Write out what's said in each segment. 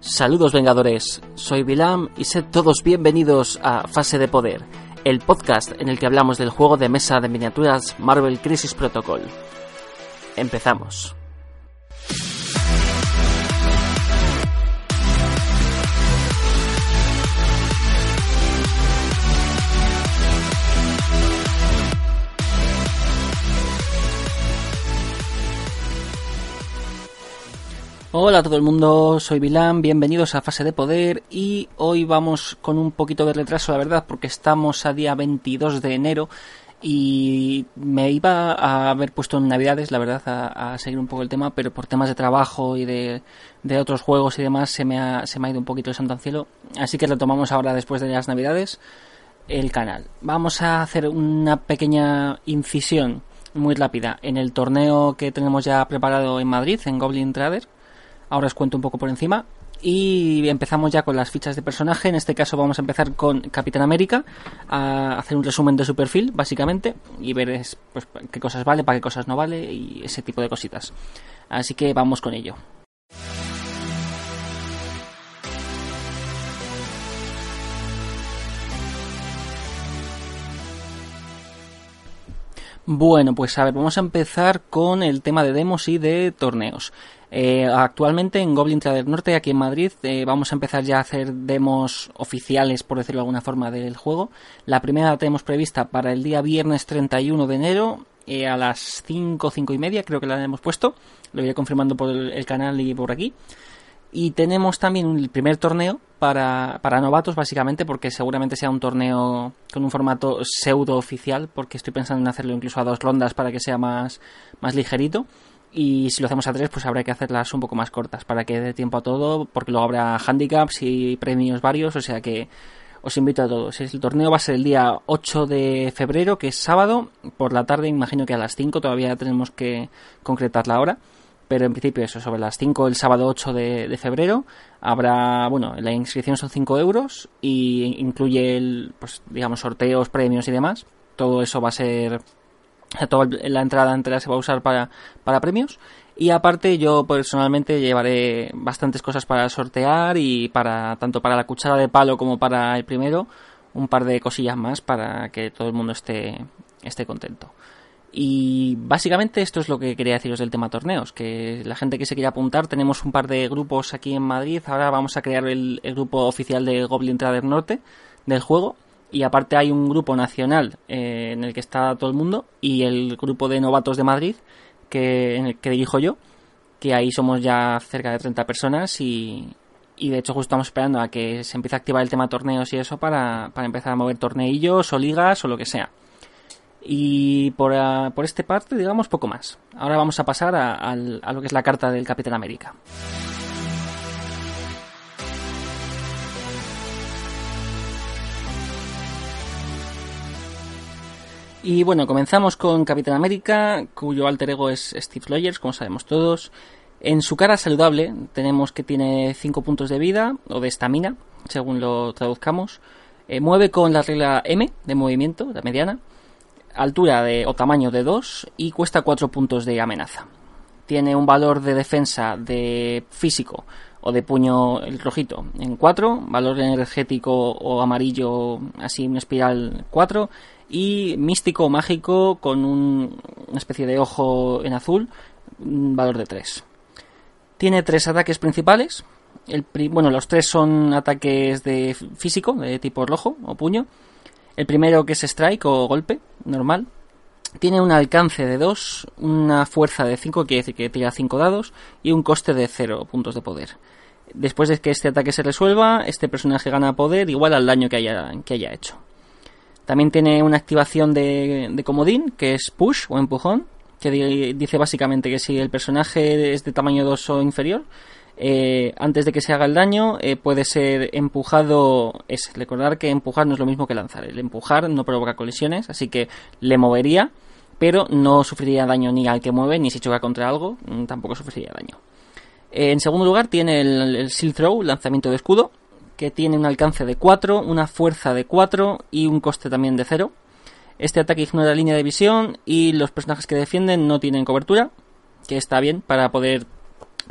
Saludos Vengadores, soy Vilam y sed todos bienvenidos a Fase de Poder, el podcast en el que hablamos del juego de mesa de miniaturas Marvel Crisis Protocol. Empezamos. Hola a todo el mundo, soy Vilán, bienvenidos a Fase de Poder y hoy vamos con un poquito de retraso, la verdad, porque estamos a día 22 de enero y me iba a haber puesto en Navidades, la verdad, a, seguir un poco el tema, pero por temas de trabajo y de, otros juegos y demás se me, ha, se me ha ido un poquito el santo al cielo, así que retomamos ahora después de las Navidades el canal. Vamos a hacer una pequeña incisión muy rápida en el torneo que tenemos ya preparado en Madrid, en Goblin Trader Ahora os cuento un poco por encima. Y empezamos ya con las fichas de personaje. En este caso vamos a empezar con Capitán América. A hacer un resumen de su perfil, básicamente. Y ver pues, qué cosas vale, para qué cosas no vale. Y ese tipo de cositas. Así que vamos con ello. Bueno, pues a ver, vamos a empezar con el tema de demos y de torneos. Eh, actualmente en Goblin Trader Norte, aquí en Madrid, eh, vamos a empezar ya a hacer demos oficiales, por decirlo de alguna forma, del juego. La primera la tenemos prevista para el día viernes 31 de enero eh, a las 5, 5 y media, creo que la hemos puesto. Lo iré confirmando por el, canal y por aquí. Y tenemos también el primer torneo para, para, novatos, básicamente, porque seguramente sea un torneo con un formato pseudo oficial, porque estoy pensando en hacerlo incluso a dos rondas para que sea más, más ligerito. Y si lo hacemos a tres, pues habrá que hacerlas un poco más cortas para que dé tiempo a todo, porque luego habrá handicaps y premios varios, o sea que os invito a todos. El torneo va a ser el día 8 de febrero, que es sábado, por la tarde, imagino que a las 5, todavía tenemos que concretar la hora. Pero en principio eso, sobre las 5 el sábado 8 de, de febrero habrá, bueno, la inscripción son 5 euros y incluye, el, pues digamos, sorteos, premios y demás. Todo eso va a ser toda la entrada entera se va a usar para, para premios. Y aparte yo personalmente llevaré bastantes cosas para sortear y para tanto para la cuchara de palo como para el primero un par de cosillas más para que todo el mundo esté, esté contento. Y básicamente esto es lo que quería deciros del tema torneos, que la gente que se quiera apuntar, tenemos un par de grupos aquí en Madrid, ahora vamos a crear el, el grupo oficial de Goblin Trader Norte del juego y aparte hay un grupo nacional eh, en el que está todo el mundo y el grupo de novatos de Madrid que, en el que dirijo yo, que ahí somos ya cerca de 30 personas y, y de hecho justo estamos esperando a que se empiece a activar el tema torneos y eso para, para empezar a mover torneillos o ligas o lo que sea. Y por, por este parte, digamos, poco más. Ahora vamos a pasar a, a lo que es la carta del Capitán América. Y bueno, comenzamos con Capitán América, cuyo alter ego es Steve Rogers, como sabemos todos. En su cara saludable tenemos que tiene 5 puntos de vida o de estamina, según lo traduzcamos. Eh, mueve con la regla M de movimiento, la mediana. Altura de, o tamaño de 2 y cuesta 4 puntos de amenaza. Tiene un valor de defensa de físico o de puño el rojito en 4, valor energético o amarillo así una espiral 4 y místico mágico con un, una especie de ojo en azul, valor de 3. Tiene tres ataques principales. El, bueno, los tres son ataques de físico, de tipo rojo o puño. El primero que es strike o golpe, normal. Tiene un alcance de 2, una fuerza de 5, quiere decir que tira 5 dados, y un coste de 0 puntos de poder. Después de que este ataque se resuelva, este personaje gana poder igual al daño que haya, que haya hecho. También tiene una activación de, comodín, que es push o empujón, que dice básicamente que si el personaje es de tamaño 2 o inferior, eh, antes de que se haga el daño, eh, puede ser empujado. Es recordar que empujar no es lo mismo que lanzar. El empujar no provoca colisiones, así que le movería, pero no sufriría daño ni al que mueve, ni si choca contra algo, mm, tampoco sufriría daño. Eh, en segundo lugar, tiene el, el Shield Throw, lanzamiento de escudo, que tiene un alcance de 4, una fuerza de 4 y un coste también de 0. Este ataque ignora la línea de visión y los personajes que defienden no tienen cobertura, que está bien para poder,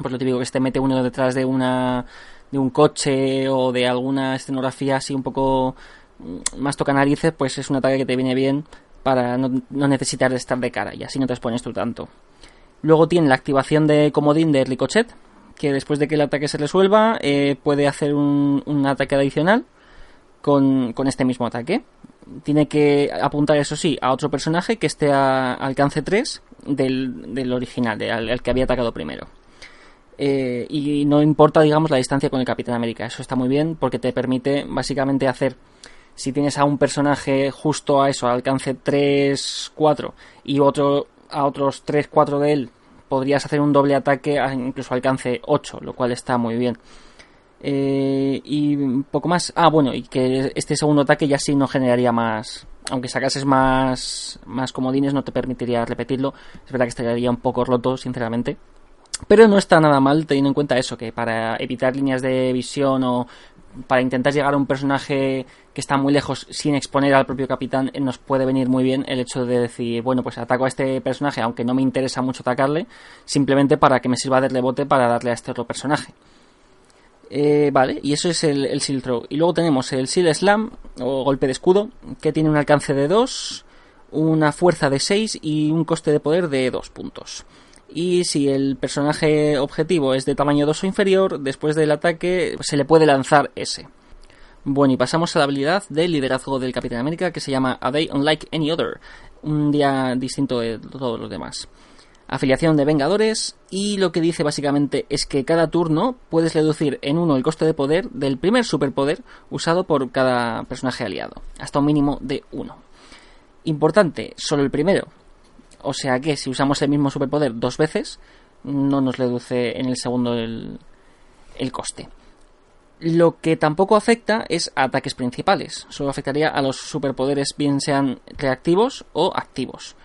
pues lo típico que este mete uno detrás de una de un coche o de alguna escenografía así un poco mm, más toca narices, pues es un ataque que te viene bien para no, necesitar de estar de cara y así no te expones tú tanto. Luego tiene la activación de comodín de Ricochet, que después de que el ataque se resuelva eh, puede hacer un, ataque adicional con, este mismo ataque. Tiene que apuntar, eso sí, a otro personaje que esté a alcance 3 del, original, del que había atacado primero. Eh, y no importa, digamos, la distancia con el Capitán América. Eso está muy bien porque te permite básicamente hacer si tienes a un personaje justo a eso, alcance 3, 4, y otro a otros 3, 4 de él, podrías hacer un doble ataque incluso alcance 8, lo cual está muy bien. Eh, y poco más. Ah, bueno, y que este segundo ataque ya sí no generaría más. Aunque sacases más, más comodines, no te permitiría repetirlo. Es verdad que estaría un poco roto, sinceramente. Pero no está nada mal teniendo en cuenta eso, que para evitar líneas de visión o para intentar llegar a un personaje que está muy lejos sin exponer al propio capitán, eh, nos puede venir muy bien el hecho de decir, bueno, pues ataco a este personaje, aunque no me interesa mucho atacarle, simplemente para que me sirva de rebote para darle a este otro personaje. Eh, vale, y eso es el, el Seal Throw. Y luego tenemos el Seal Slam, o golpe de escudo, que tiene un alcance de 2, una fuerza de 6 y un coste de poder de 2 puntos y si el personaje objetivo es de tamaño 2 o inferior, después del ataque se le puede lanzar ese. Bueno, y pasamos a la habilidad de liderazgo del Capitán América que se llama A Day Unlike Any Other, un día distinto de todos los demás. Afiliación de Vengadores y lo que dice básicamente es que cada turno puedes reducir en uno el coste de poder del primer superpoder usado por cada personaje aliado, hasta un mínimo de uno. Importante, solo el primero, o sea que si usamos el mismo superpoder dos veces, no nos reduce en el segundo el, coste. Lo que tampoco afecta es a ataques principales. Solo afectaría a los superpoderes, bien sean reactivos o activos.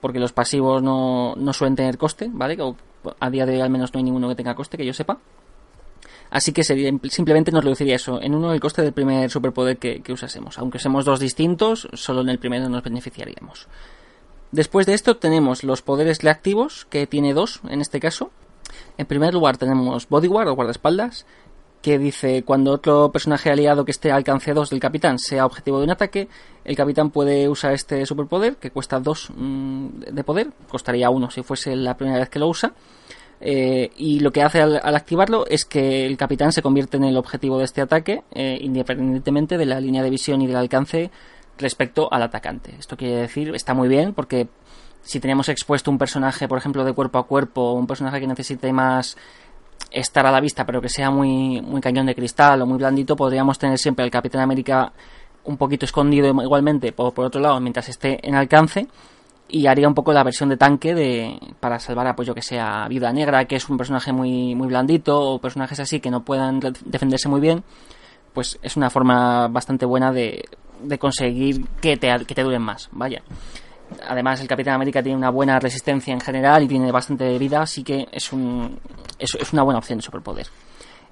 Porque los pasivos no, suelen tener coste, ¿vale? a día de hoy al menos no hay ninguno que tenga coste, que yo sepa. Así que simplemente nos reduciría eso en uno el coste del primer superpoder que, que usásemos. Aunque usemos dos distintos, solo en el primero nos beneficiaríamos. Después de esto tenemos los poderes reactivos, que tiene dos en este caso. En primer lugar tenemos Bodyguard o guardaespaldas, que dice cuando otro personaje aliado que esté a alcance 2 del capitán sea objetivo de un ataque, el capitán puede usar este superpoder, que cuesta 2 mm, de poder, costaría 1 si fuese la primera vez que lo usa. Eh, y lo que hace al, activarlo es que el capitán se convierte en el objetivo de este ataque, eh, independientemente de la línea de visión y del alcance respecto al atacante. Esto quiere decir, está muy bien porque si tenemos expuesto un personaje, por ejemplo, de cuerpo a cuerpo, un personaje que necesite más estar a la vista, pero que sea muy, muy cañón de cristal o muy blandito, podríamos tener siempre al Capitán América un poquito escondido igualmente por, otro lado mientras esté en alcance y haría un poco la versión de tanque de para salvar a pues que sea Viuda Negra que es un personaje muy muy blandito o personajes así que no puedan defenderse muy bien pues es una forma bastante buena de de conseguir que te, que te duren más, vaya. Además, el Capitán América tiene una buena resistencia en general y tiene bastante vida, así que es, un, es, una buena opción de superpoder.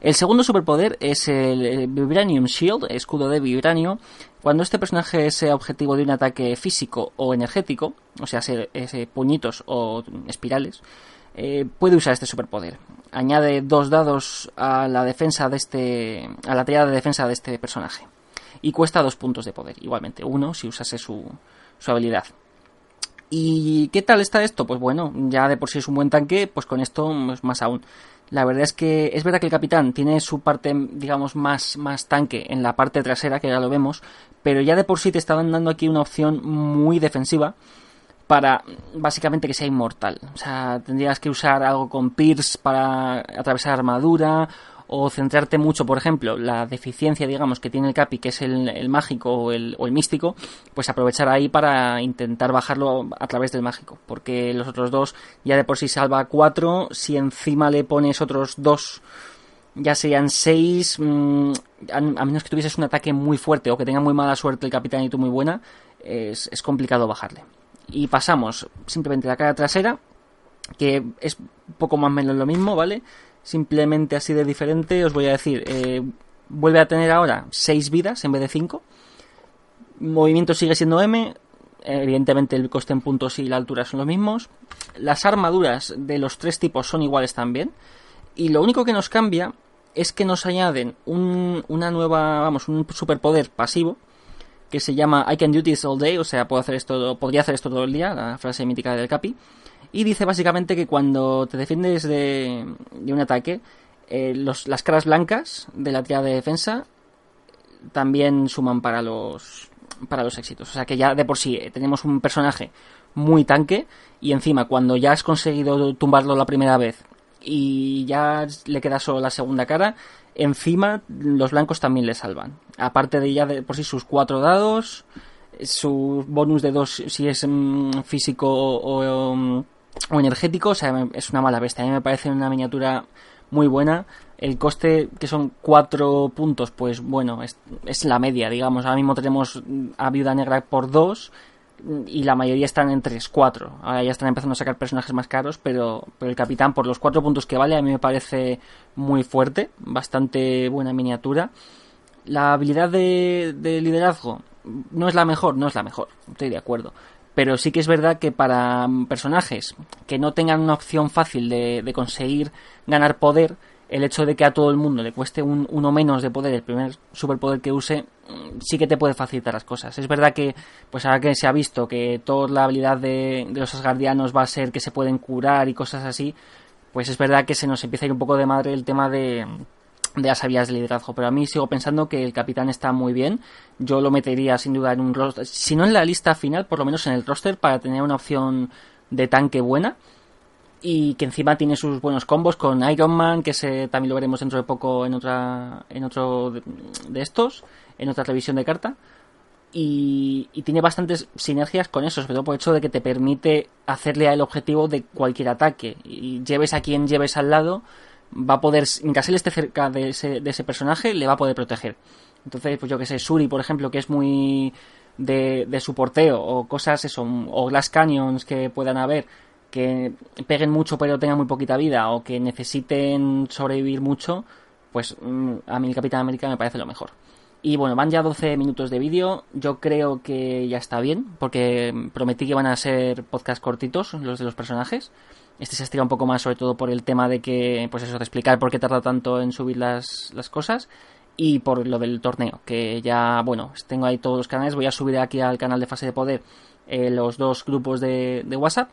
El segundo superpoder es el Vibranium Shield, escudo de vibranio. Cuando este personaje sea objetivo de un ataque físico o energético, o sea, ese puñitos o espirales, eh, puede usar este superpoder. Añade dos dados a la defensa de este, a la tirada de defensa de este personaje y cuesta dos puntos de poder, igualmente, uno si usase su, su habilidad. ¿Y qué tal está esto? Pues bueno, ya de por sí es un buen tanque, pues con esto pues más aún. La verdad es que es verdad que el capitán tiene su parte, digamos, más, más tanque en la parte trasera, que ya lo vemos, pero ya de por sí te estaban dando aquí una opción muy defensiva para básicamente que sea inmortal. O sea, tendrías que usar algo con Pierce para atravesar armadura o centrarte mucho, por ejemplo, la deficiencia, digamos, que tiene el Capi, que es el, mágico o el, místico, pues aprovechar ahí para intentar bajarlo a través del mágico, porque los otros dos ya de por sí salva cuatro, si encima le pones otros dos, ya serían seis, mm, a, menos que tuvieses un ataque muy fuerte o que tenga muy mala suerte el capitán y tú muy buena, es, es complicado bajarle. Y pasamos simplemente la cara trasera, que es poco más o menos lo mismo, ¿vale? Simplemente así de diferente, os voy a decir, eh, vuelve a tener ahora 6 vidas en vez de 5. Movimiento sigue siendo M, evidentemente el coste en puntos y la altura son los mismos. Las armaduras de los tres tipos son iguales también. Y lo único que nos cambia es que nos añaden un, una nueva, vamos, un superpoder pasivo que se llama I can do this all day, o sea, puedo hacer esto, podría hacer esto todo el día, la frase mítica del Capi. Y dice básicamente que cuando te defiendes de, de un ataque, eh, las caras blancas de la tirada de defensa también suman para los para los éxitos. O sea que ya de por sí eh, tenemos un personaje muy tanque y encima cuando ya has conseguido tumbarlo la primera vez y ya le queda solo la segunda cara, encima los blancos también le salvan. Aparte de ya de por sí sus cuatro dados, su bonus de dos si es mm, físico o, o, energético, o sea, es una mala bestia. A mí me parece una miniatura muy buena. El coste, que son cuatro puntos, pues bueno, es, es la media, digamos. Ahora mismo tenemos a Viuda Negra por dos y la mayoría están en 3-4. Ahora ya están empezando a sacar personajes más caros, pero, el capitán, por los cuatro puntos que vale, a mí me parece muy fuerte, bastante buena miniatura. La habilidad de, de liderazgo no es la mejor, no es la mejor, estoy de acuerdo. Pero sí que es verdad que para personajes que no tengan una opción fácil de, de conseguir ganar poder, el hecho de que a todo el mundo le cueste un, uno menos de poder, el primer superpoder que use, mm, sí que te puede facilitar las cosas. Es verdad que, pues ahora que se ha visto que toda la habilidad de, de los asgardianos va a ser que se pueden curar y cosas así, pues es verdad que se nos empieza a ir un poco de madre el tema de, de las habilidades de liderazgo. Pero a mí sigo pensando que el capitán está muy bien. Yo lo metería sin duda en un roster, si no en la lista final, por lo menos en el roster para tener una opción de tanque buena y que encima tiene sus buenos combos con Iron Man, que se, también lo veremos dentro de poco en otra en otro de, estos, en otra revisión de carta. Y, y, tiene bastantes sinergias con eso, sobre todo por el hecho de que te permite hacerle al objetivo de cualquier ataque. Y lleves a quien lleves al lado, va a poder, mientras él esté cerca de ese, de ese personaje, le va a poder proteger. Entonces, pues yo que sé, Suri, por ejemplo, que es muy de, de su porteo, o cosas eso, o Glass Canyons que puedan haber, que peguen mucho pero tengan muy poquita vida o que necesiten sobrevivir mucho, pues mm, a mí el Capitán América me parece lo mejor. Y bueno, van ya 12 minutos de vídeo. Yo creo que ya está bien, porque prometí que van a ser podcast cortitos los de los personajes. Este se estira un poco más, sobre todo por el tema de que, pues eso, de explicar por qué tarda tanto en subir las, las cosas. Y por lo del torneo, que ya, bueno, tengo ahí todos los canales. Voy a subir aquí al canal de Fase de Poder eh, los dos grupos de, de WhatsApp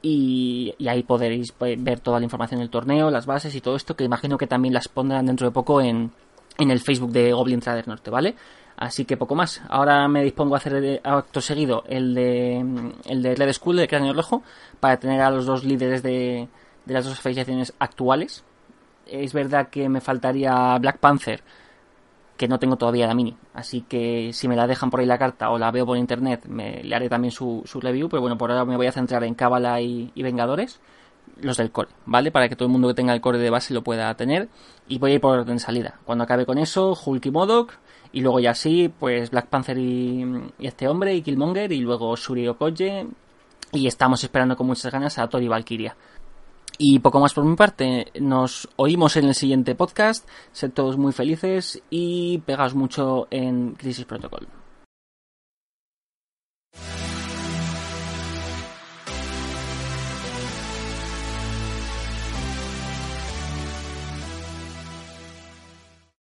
y, ahí podréis ver toda la información del torneo, las bases y todo esto, que imagino que también las pondrán dentro de poco en, en el Facebook de Goblin Trader Norte, ¿vale? Así que poco más. Ahora me dispongo a hacer acto seguido el de el de Red School de Cráneo Rojo para tener a los dos líderes de, de las dos asociaciones actuales. Es verdad que me faltaría Black Panther que no tengo todavía la mini. Así que si me la dejan por ahí la carta o la veo por internet, me, le haré también su, su review. Pero bueno, por ahora me voy a centrar en Cábala y, Vengadores, los del core, ¿vale? Para que todo el mundo que tenga el core de base lo pueda tener. Y voy a ir por orden de salida. Cuando acabe con eso, Hulk y Modok. Y luego ya sí, pues Black Panther y, este hombre y Killmonger. Y luego Shuri Okoye. Y estamos esperando con muchas ganas a Tori Valkyria. Y poco más por mi parte, nos oímos en el siguiente podcast, sed todos muy felices y pegaos mucho en Crisis Protocol.